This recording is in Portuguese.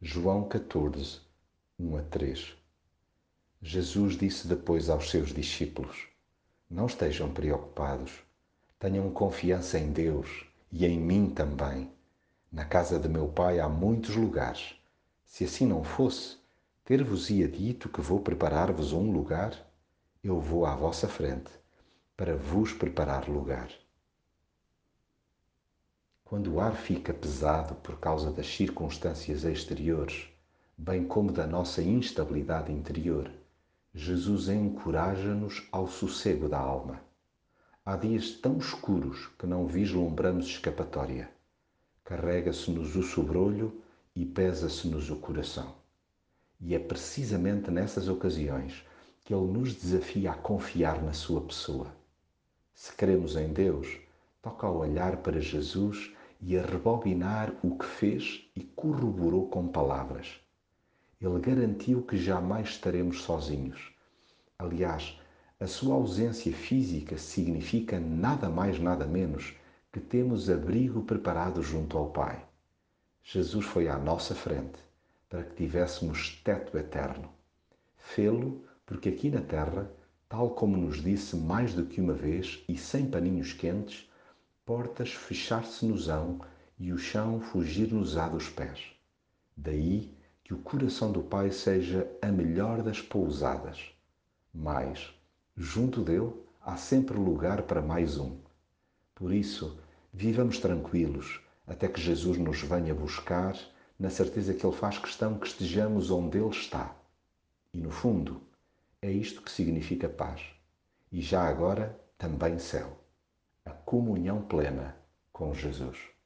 João 14, 1 a 3. Jesus disse depois aos seus discípulos: Não estejam preocupados, tenham confiança em Deus e em mim também. Na casa de meu pai há muitos lugares. Se assim não fosse, ter-vos-ia dito que vou preparar-vos um lugar? Eu vou à vossa frente para vos preparar lugar. Quando o ar fica pesado por causa das circunstâncias exteriores, bem como da nossa instabilidade interior, Jesus encoraja-nos ao sossego da alma. Há dias tão escuros que não vislumbramos escapatória. Carrega-se-nos o sobrolho e pesa-se-nos o coração. E é precisamente nessas ocasiões que Ele nos desafia a confiar na Sua pessoa. Se cremos em Deus, toca olhar para Jesus e a rebobinar o que fez e corroborou com palavras. Ele garantiu que jamais estaremos sozinhos. Aliás, a sua ausência física significa nada mais, nada menos que temos abrigo preparado junto ao Pai. Jesus foi à nossa frente para que tivéssemos teto eterno. Fê-lo porque aqui na terra, tal como nos disse mais do que uma vez e sem paninhos quentes, portas fechar-se-nos-ão e o chão fugir-nos-á dos pés. Daí que o coração do Pai seja a melhor das pousadas. Mas, junto dele, há sempre lugar para mais um. Por isso, vivamos tranquilos até que Jesus nos venha buscar, na certeza que Ele faz questão que estejamos onde Ele está. E, no fundo, é isto que significa paz. E já agora, também céu comunhão plena com Jesus.